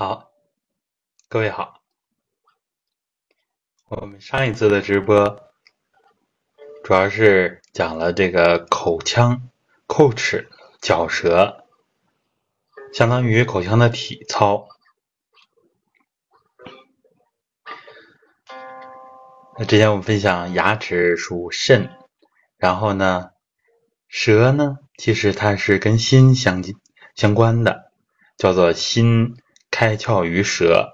好，各位好。我们上一次的直播主要是讲了这个口腔、叩齿、嚼舌，相当于口腔的体操。那之前我们分享牙齿属肾，然后呢，舌呢，其实它是跟心相相关的，叫做心开窍于舌，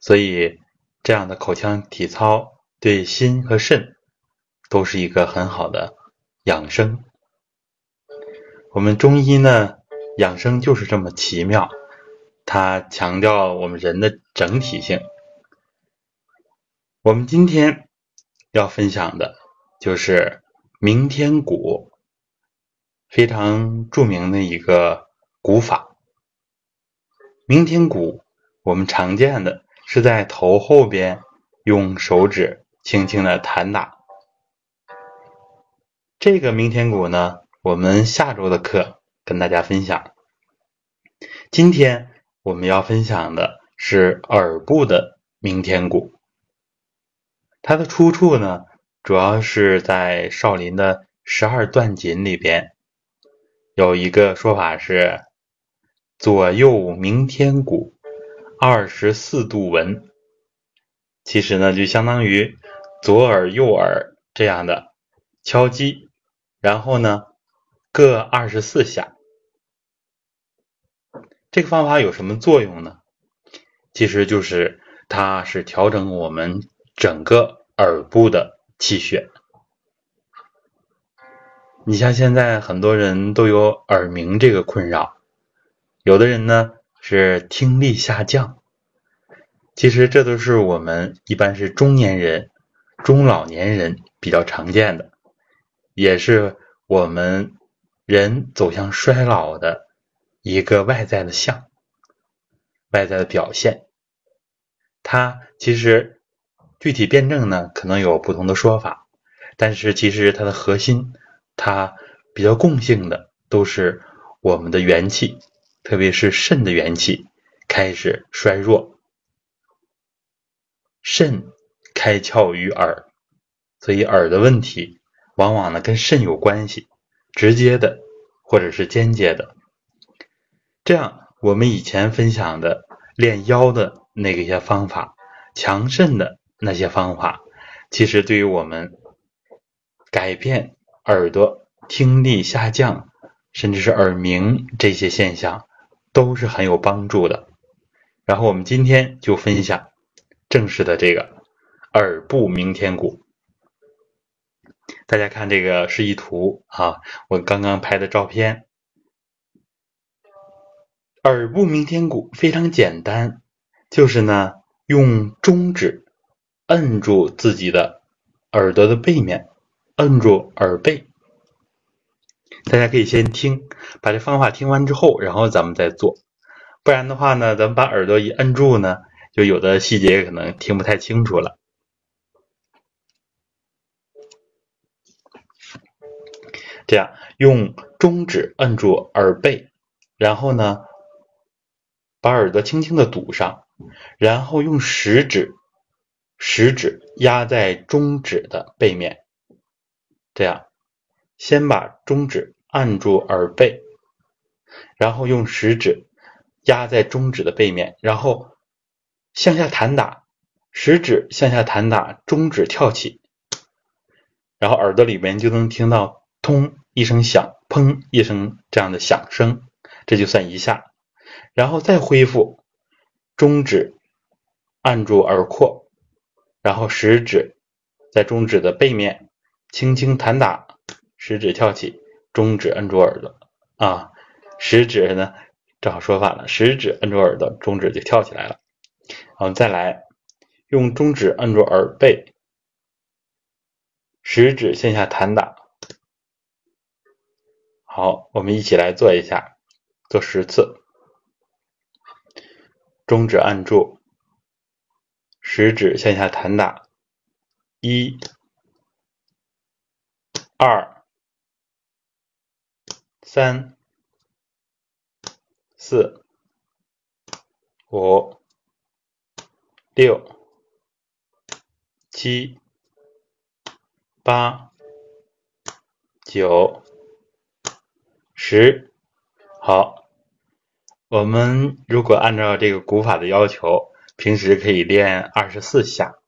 所以这样的口腔体操对心和肾都是一个很好的养生。我们中医呢，养生就是这么奇妙，它强调我们人的整体性。我们今天要分享的就是鸣天鼓，非常著名的一个鼓法。鸣天鼓，我们常见的是在头后边用手指轻轻的弹打。这个鸣天鼓呢，我们下周的课跟大家分享。今天我们要分享的是耳部的鸣天鼓。它的出处呢，主要是在少林的十二段锦里边，有一个说法是左右鸣天鼓，二十四度闻。其实呢，就相当于左耳右耳这样的敲击，然后呢各二十四下。这个方法有什么作用呢？其实就是它是调整我们。整个耳部的气血，你像现在很多人都有耳鸣这个困扰，有的人呢是听力下降，其实这都是我们一般是中年人、中老年人比较常见的，也是我们人走向衰老的一个外在的象，外在的表现，它其实。具体辩证呢，可能有不同的说法，但是其实它的核心，它比较共性的都是我们的元气，特别是肾的元气开始衰弱。肾开窍于耳，所以耳的问题往往呢跟肾有关系，直接的或者是间接的。这样，我们以前分享的练腰的那个一些方法，强肾的。那些方法，其实对于我们改变耳朵听力下降，甚至是耳鸣这些现象，都是很有帮助的。然后我们今天就分享正式的这个耳部鸣天鼓。大家看这个示意图啊，我刚刚拍的照片。耳部鸣天鼓非常简单，就是呢用中指。摁住自己的耳朵的背面，摁住耳背。大家可以先听，把这方法听完之后，然后咱们再做。不然的话呢，咱们把耳朵一摁住呢，就有的细节可能听不太清楚了。这样，用中指摁住耳背，然后呢，把耳朵轻轻的堵上，然后用食指。食指压在中指的背面，这样，先把中指按住耳背，然后用食指压在中指的背面，然后向下弹打，食指向下弹打，中指跳起，然后耳朵里面就能听到“通”一声响，“砰”一声这样的响声，这就算一下，然后再恢复，中指按住耳廓。然后食指在中指的背面轻轻弹打，食指跳起，中指摁住耳朵啊，食指呢正好说反了，食指摁住耳朵，中指就跳起来了。我们再来用中指摁住耳背，食指向下弹打。好，我们一起来做一下，做十次，中指按住。食指向下弹打，一、二、三、四、五、六、七、八、九、十。好，我们如果按照这个古法的要求，平时可以练二十四下。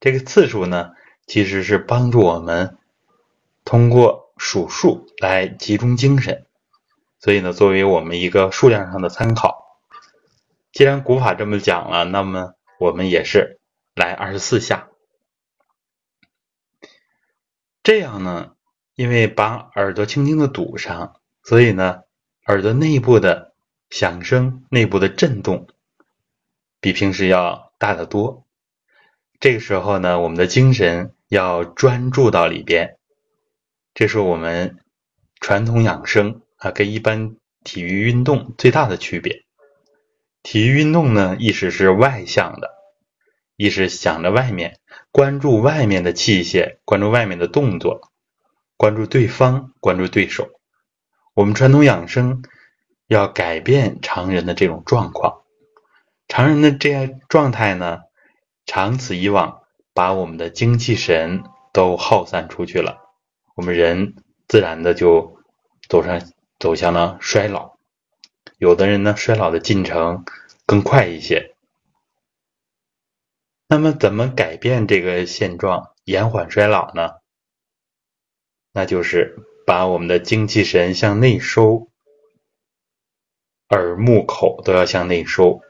这个次数呢，其实是帮助我们通过数数来集中精神，所以呢，作为我们一个数量上的参考。既然古法这么讲了，那么我们也是来二十四下。这样呢，因为把耳朵轻轻的堵上，所以呢，耳朵内部的响声、内部的震动比平时要大得多。这个时候呢，我们的精神要专注到里边，这是我们传统养生啊跟一般体育运动最大的区别。体育运动呢，意识是外向的，意识想着外面，关注外面的器械，关注外面的动作，关注对方，关注对手。我们传统养生要改变常人的这种状况，常人的这样状态呢，长此以往，把我们的精气神都耗散出去了，我们人自然的就走上走向了衰老。有的人呢，衰老的进程更快一些。那么，怎么改变这个现状，延缓衰老呢？那就是把我们的精气神向内收，耳、目、口都要向内收。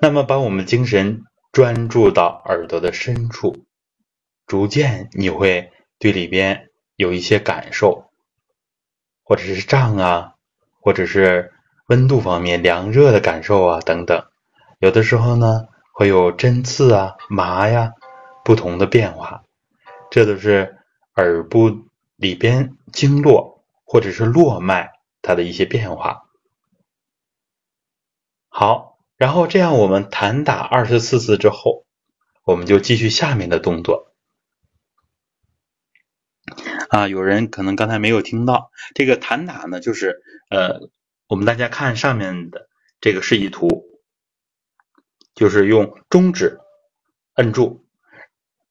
那么，把我们精神专注到耳朵的深处，逐渐你会对里边有一些感受。或者是胀啊，或者是温度方面凉热的感受啊等等，有的时候呢会有针刺啊、麻呀不同的变化，这都是耳部里边经络或者是络脉它的一些变化。好，然后这样我们弹打二十四次之后，我们就继续下面的动作。啊，有人可能刚才没有听到，这个弹打呢，就是呃，我们大家看上面的这个示意图，就是用中指摁住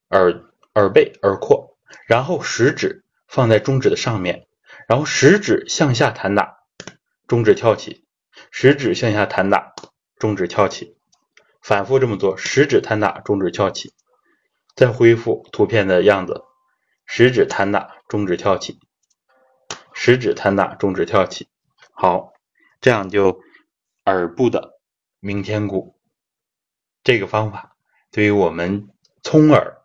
耳耳背耳廓，然后食指放在中指的上面，然后食指向下弹打，中指翘起，食指向下弹打，中指翘起，反复这么做，食指弹打，中指翘起，再恢复图片的样子。食指弹打，中指跳起；食指弹打，中指跳起。好，这样就耳部的鸣天鼓。这个方法对于我们聪耳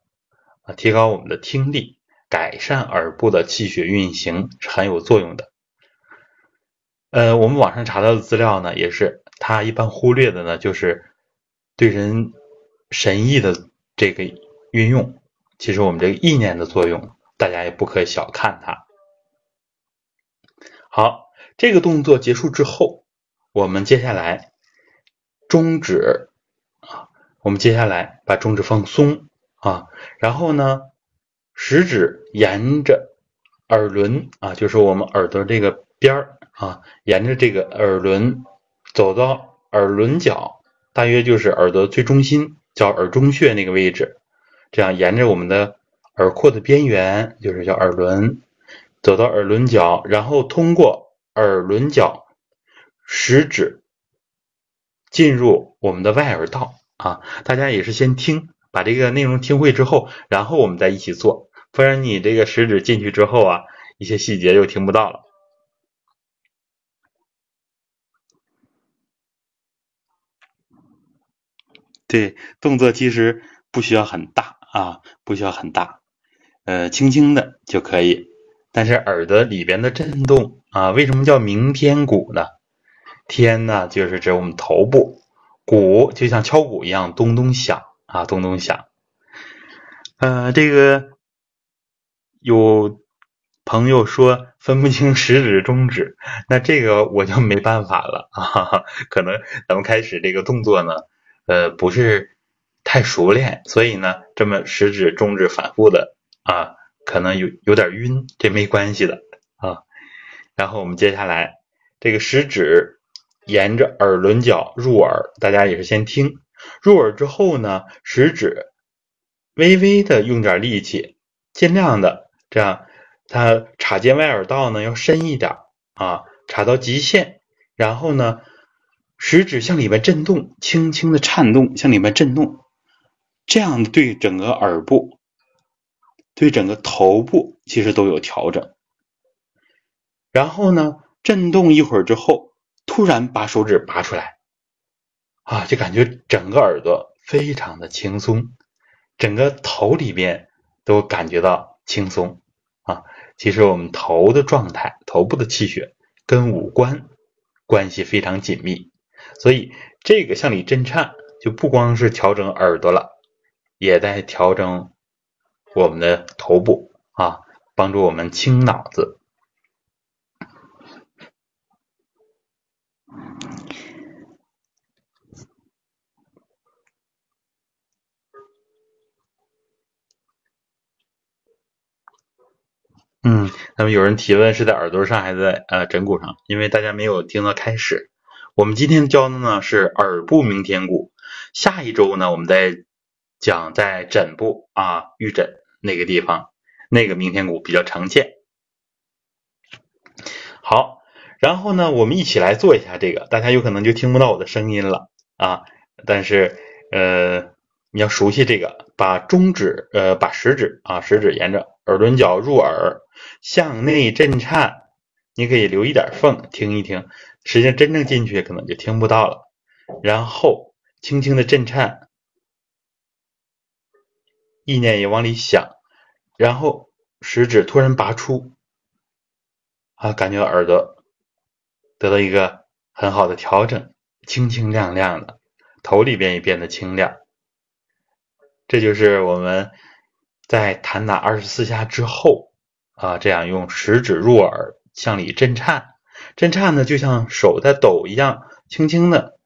啊，提高我们的听力，改善耳部的气血运行是很有作用的。呃，我们网上查到的资料呢，也是它一般忽略的呢，就是对人神意的这个运用。其实我们这个意念的作用，大家也不可以小看它。好，这个动作结束之后，我们接下来中指啊，我们接下来把中指放松啊，然后呢，食指沿着耳轮啊，就是我们耳朵这个边儿啊，沿着这个耳轮走到耳轮角，大约就是耳朵最中心，叫耳中穴那个位置。这样沿着我们的耳廓的边缘，就是叫耳轮，走到耳轮角，然后通过耳轮角食指进入我们的外耳道啊。大家也是先听，把这个内容听会之后，然后我们再一起做，不然你这个食指进去之后啊，一些细节就听不到了。对，动作其实不需要很大。啊，不需要很大，呃，轻轻的就可以。但是耳朵里边的震动啊，为什么叫鸣天鼓呢？天呢，就是指我们头部，鼓就像敲鼓一样，咚咚响啊，咚咚响。呃，这个有朋友说分不清食指、中指，那这个我就没办法了啊。可能咱们开始这个动作呢，呃，不是。太熟练，所以呢，这么食指、中指反复的啊，可能有有点晕，这没关系的啊。然后我们接下来，这个食指沿着耳轮角入耳，大家也是先听。入耳之后呢，食指微微的用点力气，尽量的这样，它插进外耳道呢要深一点啊，插到极限，然后呢，食指向里面震动，轻轻的颤动，向里面震动，这样对整个耳部、对整个头部其实都有调整。然后呢，震动一会儿之后，突然把手指拔出来，啊，就感觉整个耳朵非常的轻松，整个头里边都感觉到轻松啊。其实我们头的状态、头部的气血跟五官关系非常紧密，所以这个向里震颤就不光是调整耳朵了，也在调整我们的头部啊，帮助我们清脑子。嗯，那么有人提问是在耳朵上还是在呃枕骨上？因为大家没有听到开始。我们今天教的呢是耳部明天骨，下一周呢我们再讲在枕部啊玉枕那个地方，那个明天骨比较常见。好，然后呢我们一起来做一下这个，大家有可能就听不到我的声音了啊，但是呃你要熟悉这个，把中指呃把食指啊食指沿着耳轮角入耳。向内震颤，你可以留一点缝听一听，实际上真正进去可能就听不到了。然后轻轻的震颤，意念也往里想，然后食指突然拔出，啊，感觉耳朵得到一个很好的调整，清清亮亮的，头里边也变得清亮。这就是我们在弹打二十四下之后。啊，这样用食指入耳向里震颤，震颤呢就像手在抖一样，轻轻的，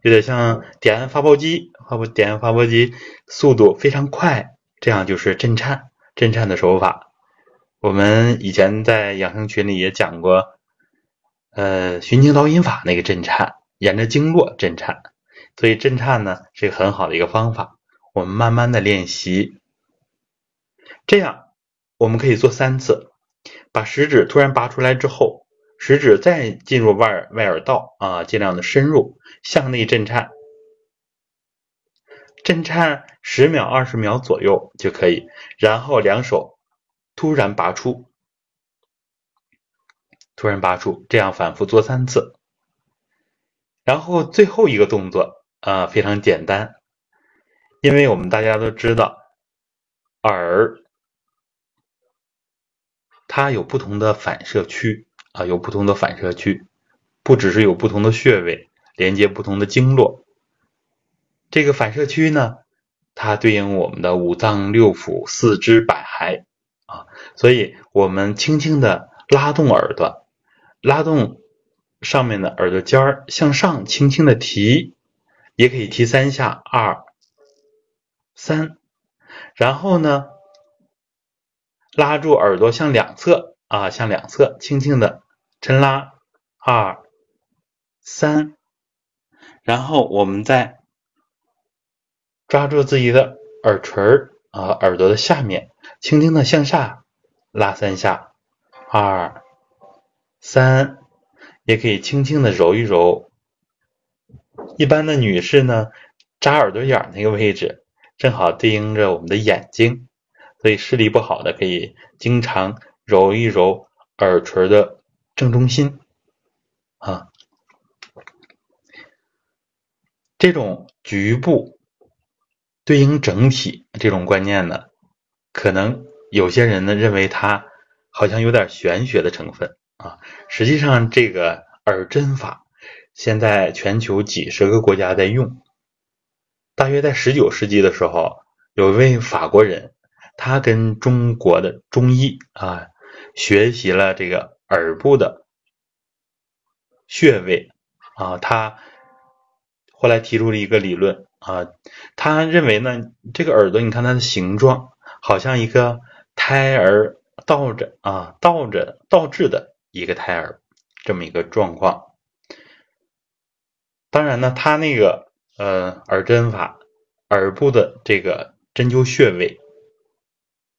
有点像点按发报机，发不点按发波机速度非常快，这样就是震颤，震颤的手法。我们以前在养生群里也讲过，呃，循经导引法那个震颤，沿着经络震颤，所以震颤呢是一个很好的一个方法。我们慢慢的练习，这样。我们可以做三次，把食指突然拔出来之后，食指再进入外外耳道啊，尽量的深入，向内震颤，震颤十秒、二十秒左右就可以。然后两手突然拔出，突然拔出，这样反复做三次。然后最后一个动作啊，非常简单，因为我们大家都知道耳。它有不同的反射区啊，有不同的反射区，不只是有不同的穴位连接不同的经络。这个反射区呢，它对应我们的五脏六腑、四肢百骸啊，所以我们轻轻的拉动耳朵，拉动上面的耳朵尖儿向上，轻轻的提，也可以提三下，二、三，然后呢。拉住耳朵向两侧啊，向两侧轻轻的抻拉，二三，然后我们再抓住自己的耳垂儿啊，耳朵的下面，轻轻的向下拉三下，二三，也可以轻轻的揉一揉。一般的女士呢，扎耳朵眼那个位置，正好对应着我们的眼睛。所以视力不好的可以经常揉一揉耳垂的正中心啊。这种局部对应整体这种观念呢，可能有些人呢认为它好像有点玄学的成分啊。实际上，这个耳针法现在全球几十个国家在用。大约在十九世纪的时候，有一位法国人。他跟中国的中医啊学习了这个耳部的穴位啊，他后来提出了一个理论啊，他认为呢，这个耳朵你看它的形状好像一个胎儿倒着啊倒着倒置的一个胎儿这么一个状况，当然呢，他那个呃耳针法，耳部的这个针灸穴位，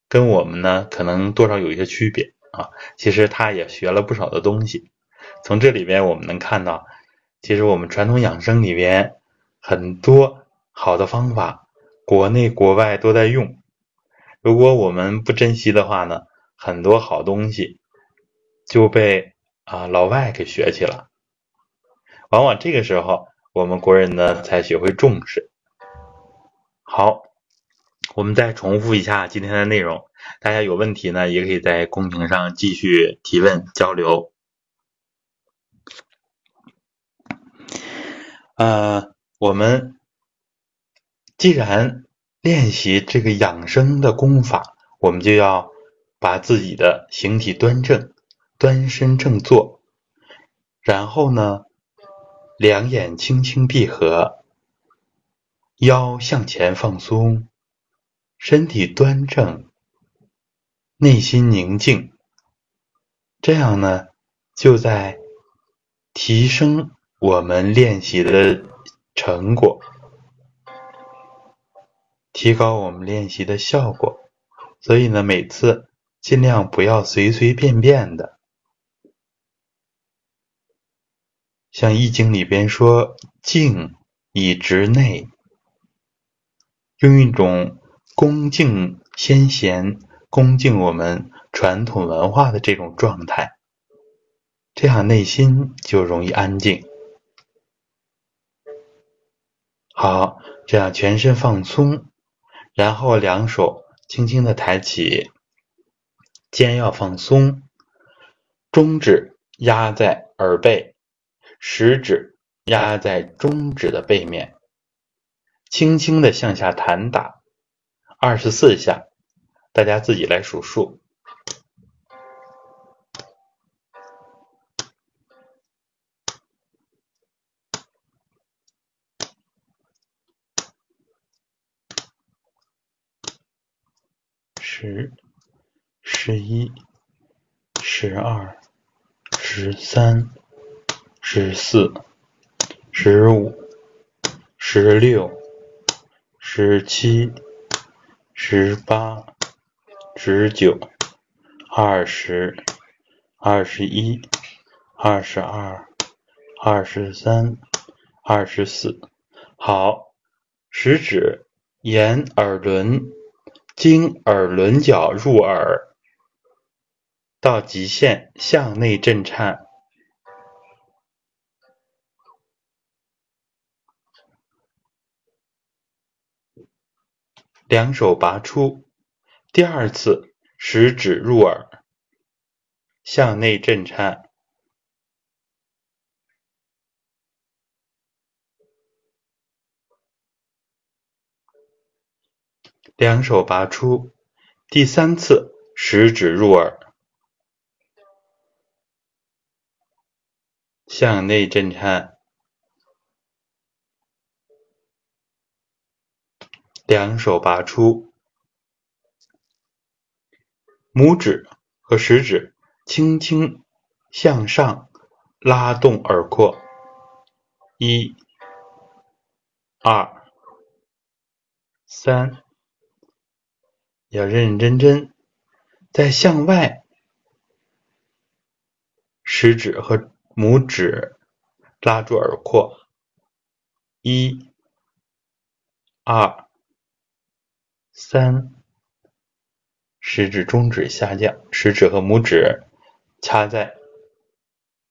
跟我们呢可能多少有一些区别啊。其实他也学了不少的东西。从这里边我们能看到，其实我们传统养生里边很多好的方法，国内国外都在用。如果我们不珍惜的话呢，很多好东西就被啊老外给学去了。往往这个时候，我们国人呢才学会重视。好，我们再重复一下今天的内容，大家有问题呢，也可以在公屏上继续提问交流。呃，我们既然练习这个养生的功法，我们就要把自己的形体端正，端身正坐，然后呢，两眼轻轻闭合，腰向前放松，身体端正，内心宁静，这样呢，就在提升。我们练习的成果，提高我们练习的效果，所以呢，每次尽量不要随随便便的。像《易经》里边说“静以直内”，用一种恭敬先贤、恭敬我们传统文化的这种状态，这样内心就容易安静。好，这样全身放松，然后两手轻轻的抬起，肩要放松，中指压在耳背，食指压在中指的背面，轻轻的向下弹打二十四下，大家自己来数数。三、十四、十五、十六、十七、十八、十九、二十、二十一、二十二、二十三、二十四。好，食指沿耳轮。经耳轮角入耳，到极限向内震颤，两手拔出，第二次食指入耳，向内震颤。两手拔出，第三次食指入耳，向内震颤。两手拔出，拇指和食指轻轻向上拉动耳廓，一、二、三。要认认真真，再向外，食指和拇指拉住耳廓，一、二、三，食指、中指下降，食指和拇指掐在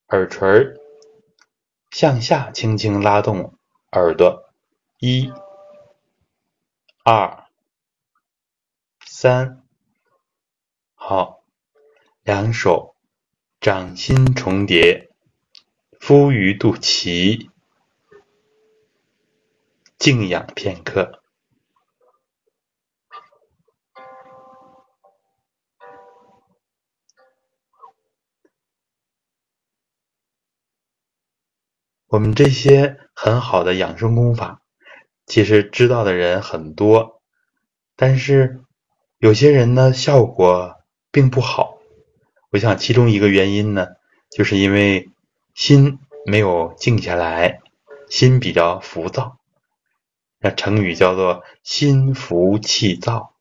耳垂向下轻轻拉动耳朵，一、二。三，好，两手掌心重叠，敷于肚脐，静养片刻。我们这些很好的养生功法，其实知道的人很多，但是。有些人呢，效果并不好。我想其中一个原因呢，就是因为心没有静下来，心比较浮躁。那成语叫做“心浮气躁”，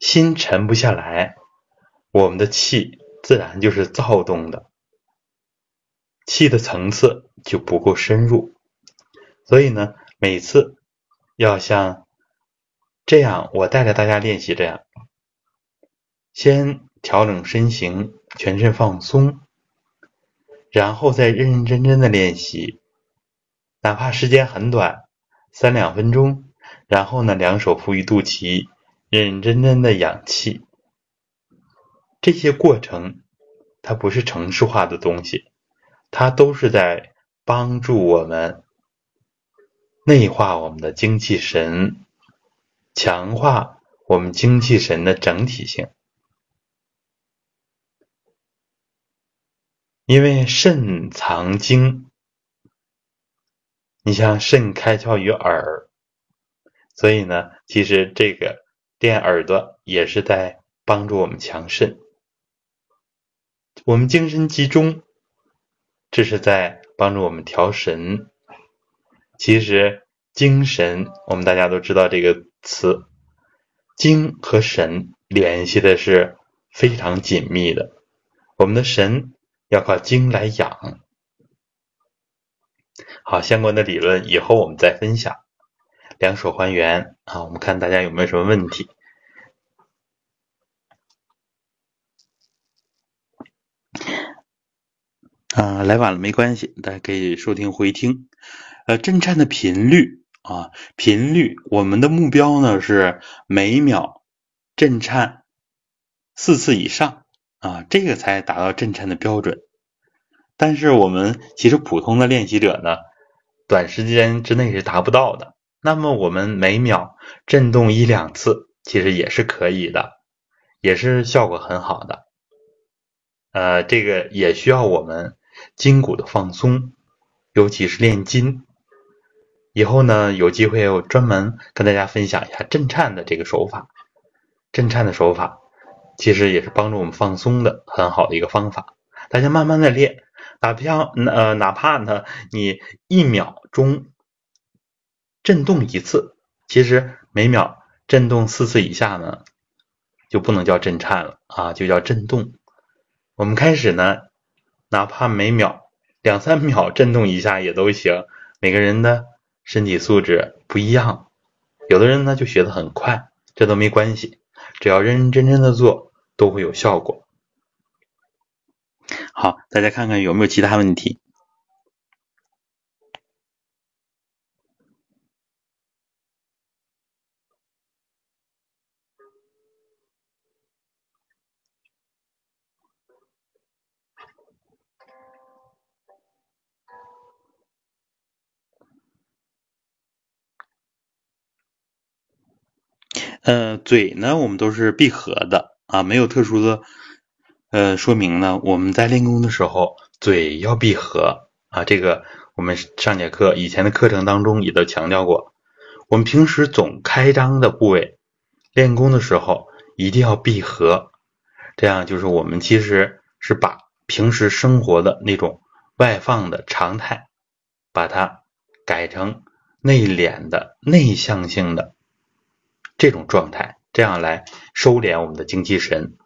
心沉不下来，我们的气自然就是躁动的，气的层次就不够深入。所以呢，每次要像这样，我带着大家练习这样，先调整身形，全身放松，然后再认认真真的练习，哪怕时间很短。三两分钟，然后呢，两手扶于肚脐，认认真真的养气。这些过程，它不是程式化的东西，它都是在帮助我们内化我们的精气神，强化我们精气神的整体性。因为肾藏精。你像肾开窍于耳，所以呢，其实这个练耳朵也是在帮助我们强肾。我们精神集中，这是在帮助我们调神。其实精神，我们大家都知道这个词，精和神联系的是非常紧密的。我们的神要靠精来养。好，相关的理论以后我们再分享。两手还原啊，我们看大家有没有什么问题？啊，来晚了没关系，大家可以收听回听。呃，震颤的频率啊，频率，我们的目标呢是每秒震颤四次以上啊，这个才达到震颤的标准。但是我们其实普通的练习者呢。短时间之内是达不到的，那么我们每秒震动一两次，其实也是可以的，也是效果很好的。呃，这个也需要我们筋骨的放松，尤其是练筋。以后呢，有机会我专门跟大家分享一下震颤的这个手法。震颤的手法其实也是帮助我们放松的很好的一个方法，大家慢慢的练。哪怕呃，哪怕呢，你一秒钟震动一次，其实每秒震动四次以下呢，就不能叫震颤了啊，就叫震动。我们开始呢，哪怕每秒两三秒震动一下也都行。每个人的身体素质不一样，有的人呢就学得很快，这都没关系，只要认认真真的做，都会有效果。好，大家看看有没有其他问题？呃，嘴呢，我们都是闭合的啊，没有特殊的。呃，说明呢，我们在练功的时候，嘴要闭合啊。这个我们上节课以前的课程当中也都强调过。我们平时总开张的部位，练功的时候一定要闭合，这样就是我们其实是把平时生活的那种外放的常态，把它改成内敛的内向性的这种状态，这样来收敛我们的精气神。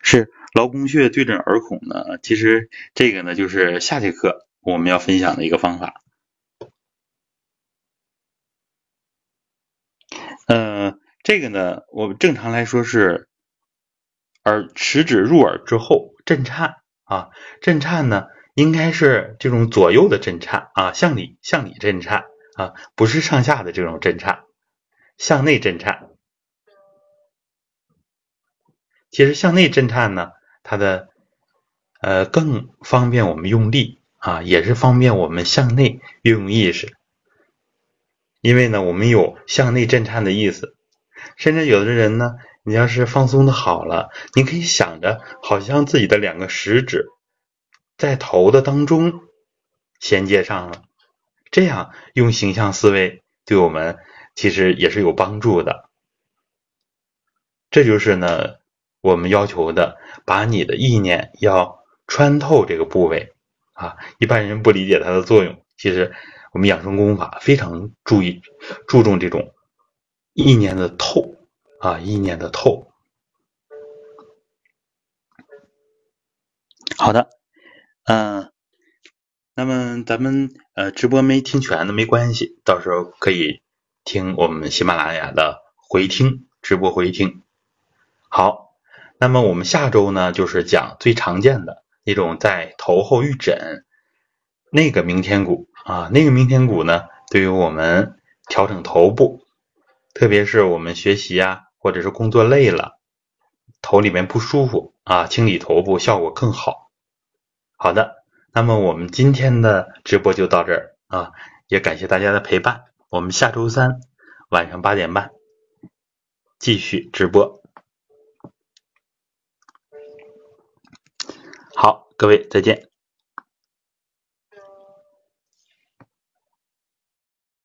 是劳宫穴对准耳孔呢？其实这个呢，就是下节课我们要分享的一个方法。呃，这个呢，我们正常来说是耳食指入耳之后震颤啊，震颤呢应该是这种左右的震颤啊，向里向里震颤啊，不是上下的这种震颤，向内震颤。其实向内震颤呢，它的呃更方便我们用力啊，也是方便我们向内运用意识。因为呢，我们有向内震颤的意思。甚至有的人呢，你要是放松的好了，你可以想着好像自己的两个食指在头的当中衔接上了，这样用形象思维对我们其实也是有帮助的。这就是呢。我们要求的，把你的意念要穿透这个部位啊。一般人不理解它的作用，其实我们养生功法非常注意注重这种意念的透啊，意念的透。好的，嗯，那么咱们呃直播没听全的没关系，到时候可以听我们喜马拉雅的回听直播回听。好，那么我们下周呢就是讲最常见的那种在头后预诊那个明天骨啊，那个明天骨呢对于我们调整头部，特别是我们学习啊或者是工作累了，头里面不舒服啊，清理头部效果更好。好的，那么我们今天的直播就到这儿啊，也感谢大家的陪伴。我们下周三晚上八点半继续直播。好，各位再见。